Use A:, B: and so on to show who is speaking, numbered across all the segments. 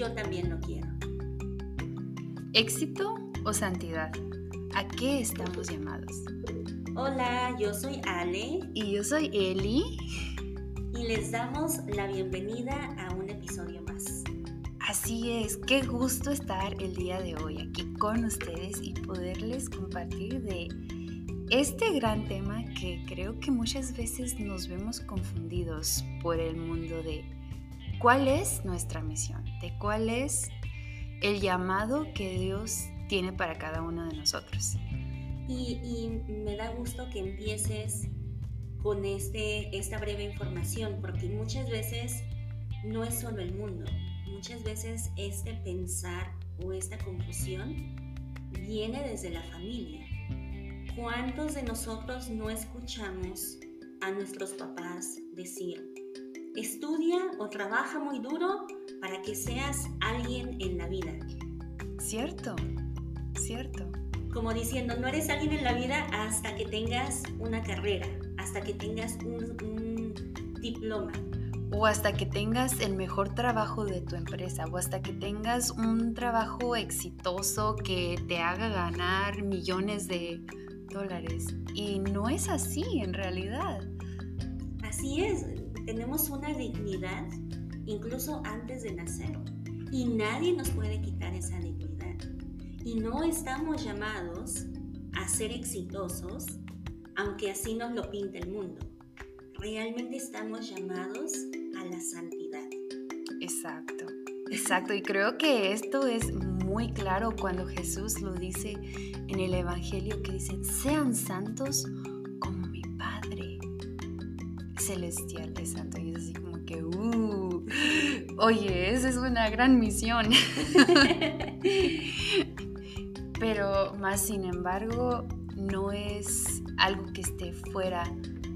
A: yo también lo quiero.
B: ¿Éxito o santidad? ¿A qué estamos llamados?
A: Hola, yo soy Ale.
B: Y yo soy Eli.
A: Y les damos la bienvenida a un episodio más.
B: Así es, qué gusto estar el día de hoy aquí con ustedes y poderles compartir de este gran tema que creo que muchas veces nos vemos confundidos por el mundo de cuál es nuestra misión, de cuál es el llamado que Dios tiene para cada uno de nosotros.
A: Y, me da gusto que empieces con este, esta breve información, porque muchas veces no es solo el mundo, muchas veces este pensar o esta confusión viene desde la familia. ¿Cuántos de nosotros no escuchamos a nuestros papás decir, estudia o trabaja muy duro para que seas alguien en la vida.
B: Cierto, cierto.
A: Como diciendo, no eres alguien en la vida hasta que tengas una carrera, hasta que tengas un, diploma.
B: O hasta que tengas el mejor trabajo de tu empresa, o hasta que tengas un trabajo exitoso que te haga ganar millones de dólares. Y no es así en realidad.
A: Así es, tenemos una dignidad incluso antes de nacer y nadie nos puede quitar esa dignidad. Y no estamos llamados a ser exitosos, aunque así nos lo pinta el mundo. Realmente estamos llamados a la santidad.
B: Exacto, exacto. Y creo que esto es muy claro cuando Jesús lo dice en el Evangelio que dice, sean santos celestial de santo. Y es así como que, uh, oye, esa es una gran misión. Pero más sin embargo, no es algo que esté fuera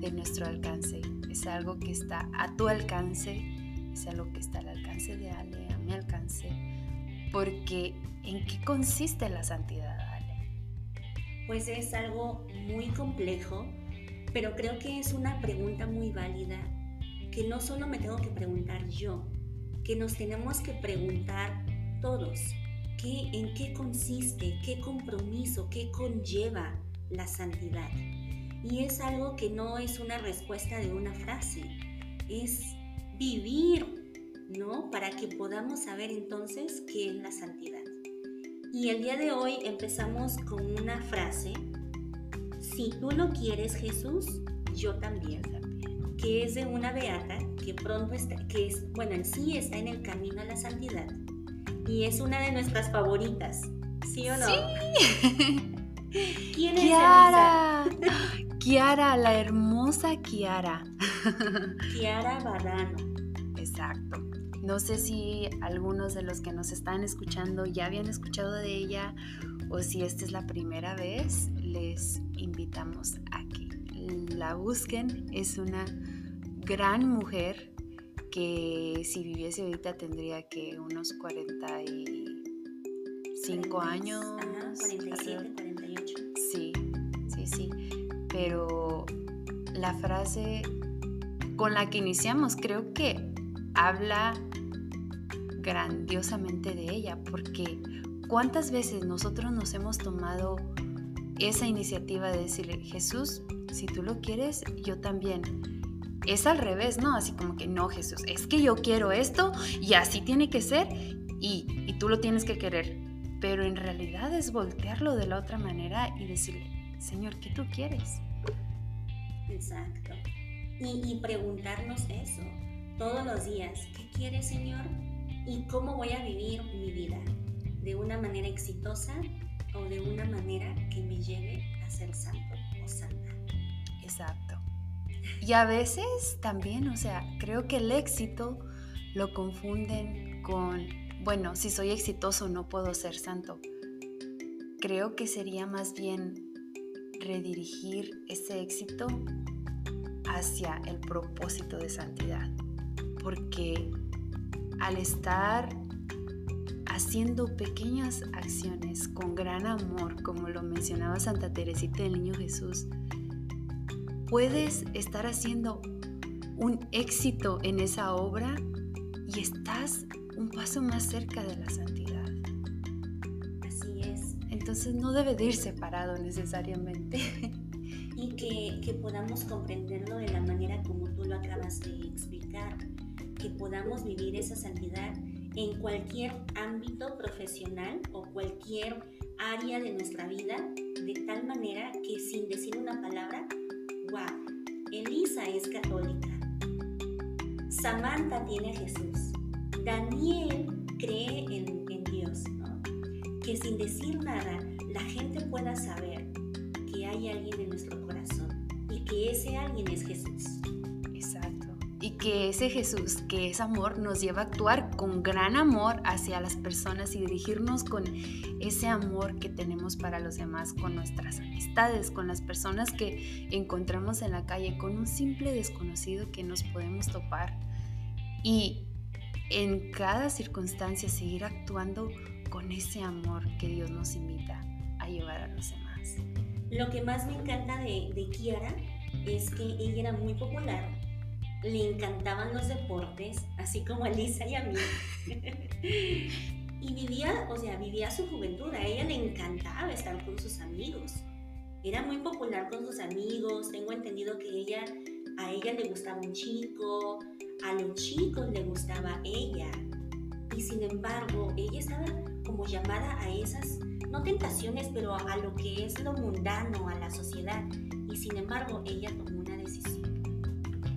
B: de nuestro alcance. Es algo que está a tu alcance, es algo que está al alcance de Ale, a mi alcance. Porque, ¿en qué consiste la santidad, Ale?
A: Pues es algo muy complejo pero creo que es una pregunta muy válida que no solo me tengo que preguntar yo, que nos tenemos que preguntar todos. ¿Qué, ¿En qué consiste, qué compromiso, qué conlleva la santidad? Y es algo que no es una respuesta de una frase, es vivir, ¿no? Para que podamos saber entonces qué es la santidad. Y el día de hoy empezamos con una frase si tú lo quieres, Jesús, yo también. Que es de una beata que pronto está, que es, bueno, en sí está en el camino a la santidad. Y es una de nuestras favoritas. ¿Sí o no?
B: Sí. ¿Quién es Kiara. Kiara, la hermosa Kiara.
A: Kiara Barrano.
B: Exacto. No sé si algunos de los que nos están escuchando ya habían escuchado de ella o si esta es la primera vez, les invitamos a que la busquen. Es una gran mujer que si viviese ahorita tendría que unos 45 años.
A: 47, 48.
B: Sí, sí, sí. Pero la frase con la que iniciamos creo que habla grandiosamente de ella porque ¿Cuántas veces nosotros nos hemos tomado esa iniciativa de decirle, Jesús, si tú lo quieres, yo también? Es al revés, ¿no? Así como que no, Jesús, es que yo quiero esto y así tiene que ser y, y tú lo tienes que querer. Pero en realidad es voltearlo de la otra manera y decirle, Señor, ¿qué tú quieres?
A: Exacto. Y, y preguntarnos eso todos los días, ¿qué quieres, Señor? ¿Y cómo voy a vivir mi vida? de una manera exitosa o de una manera que me lleve a ser santo o santa.
B: Exacto. Y a veces también, o sea, creo que el éxito lo confunden con, bueno, si soy exitoso no puedo ser santo. Creo que sería más bien redirigir ese éxito hacia el propósito de santidad. Porque al estar haciendo pequeñas acciones con gran amor, como lo mencionaba Santa Teresita del Niño Jesús, puedes estar haciendo un éxito en esa obra y estás un paso más cerca de la santidad.
A: Así es.
B: Entonces no debe de ir separado necesariamente.
A: Y que, que podamos comprenderlo de la manera como tú lo acabas de explicar, que podamos vivir esa santidad en cualquier ámbito profesional o cualquier área de nuestra vida, de tal manera que sin decir una palabra, wow, Elisa es católica, Samantha tiene a Jesús, Daniel cree en, Dios, ¿no? que sin decir nada la gente pueda saber que hay alguien en nuestro corazón y que ese alguien es Jesús.
B: Que ese Jesús, que es amor, nos lleva a actuar con gran amor hacia las personas y dirigirnos con ese amor que tenemos para los demás, con nuestras amistades, con las personas que encontramos en la calle, con un simple desconocido que nos podemos topar. Y en cada circunstancia seguir actuando con ese amor que Dios nos invita a llevar a los demás.
A: Lo que más me encanta de, de Kiara es que ella era muy popular, le encantaban los deportes, así como a Lisa y a mí. y vivía, o sea, vivía su juventud, a ella le encantaba estar con sus amigos. Era muy popular con sus amigos, tengo entendido que ella, a ella le gustaba un chico, a los chicos le gustaba ella. Y sin embargo, ella estaba como llamada a esas, no tentaciones, pero a lo que es lo mundano, a la sociedad. Y sin embargo, ella tomó una decisión.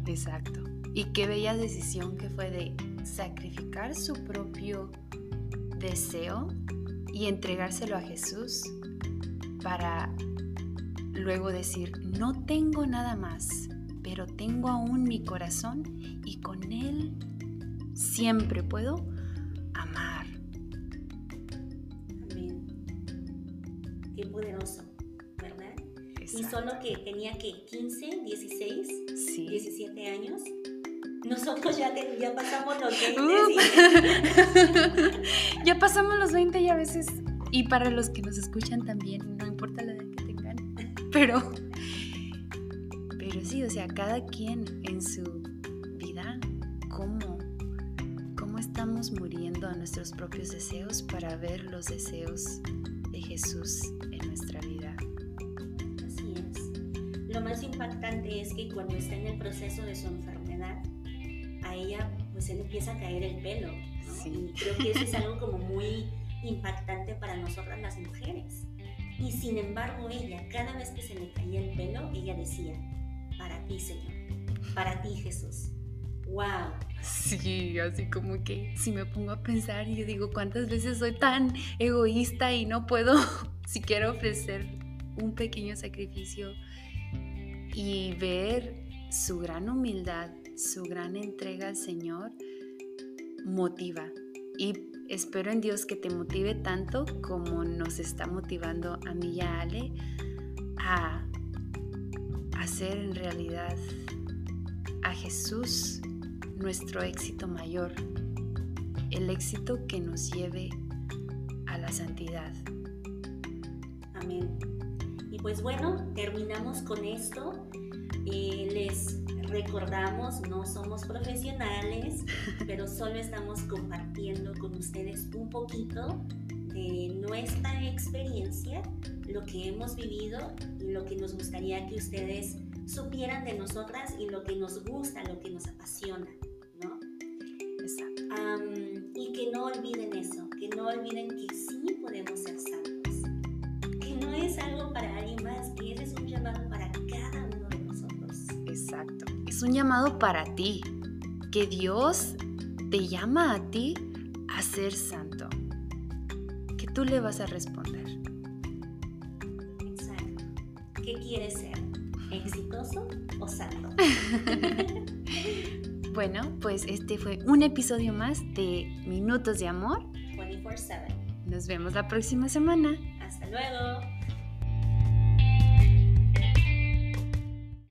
B: Exacto. Y qué bella decisión que fue de sacrificar su propio deseo y entregárselo a Jesús para luego decir, no tengo nada más, pero tengo aún mi corazón y con él siempre puedo amar.
A: Amén. Qué poderoso. Y solo que tenía que 15, 16,
B: Sí.
A: 17 años. Nosotros ya, te- ya pasamos los 20
B: Uh.
A: y-
B: ya pasamos los 20 y a veces, y para los que nos escuchan también, no importa la edad que tengan, pero, pero sí, o sea, cada quien en su vida, ¿cómo, cómo estamos muriendo a nuestros propios deseos para ver los deseos de Jesús en nuestra vida?
A: Lo más impactante es que cuando está en el proceso de su enfermedad, a ella pues se le empieza a caer el pelo. ¿no?
B: Sí.
A: Y creo que eso es algo como muy impactante para nosotras las mujeres. Y sin embargo ella, cada vez que se le caía el pelo, ella decía, para ti Señor, para ti Jesús. ¡Wow!
B: Sí, así como que si me pongo a pensar y yo digo, ¿cuántas veces soy tan egoísta y no puedo siquiera ofrecer un pequeño sacrificio y ver su gran humildad, su gran entrega al Señor, motiva. Y espero en Dios que te motive tanto como nos está motivando a mí y a Ale a hacer en realidad a Jesús nuestro éxito mayor, el éxito que nos lleve a la santidad.
A: Amén. Y pues bueno, terminamos con esto. Eh, les recordamos, no somos profesionales, pero solo estamos compartiendo con ustedes un poquito de nuestra experiencia, lo que hemos vivido y lo que nos gustaría que ustedes supieran de nosotras y lo que nos gusta, lo que nos apasiona, ¿no?
B: Exacto.
A: Y que no olviden eso, que no olviden que sí podemos ser santos, que no es algo para alguien más, que ese es
B: Es un llamado para ti, que Dios te llama a ti a ser santo. Que tú le vas a responder.
A: Exacto. ¿Qué quieres ser? ¿Exitoso o santo?
B: Bueno, pues este fue un episodio más de Minutos de Amor.
A: 24/7.
B: Nos vemos la próxima semana.
A: Hasta luego.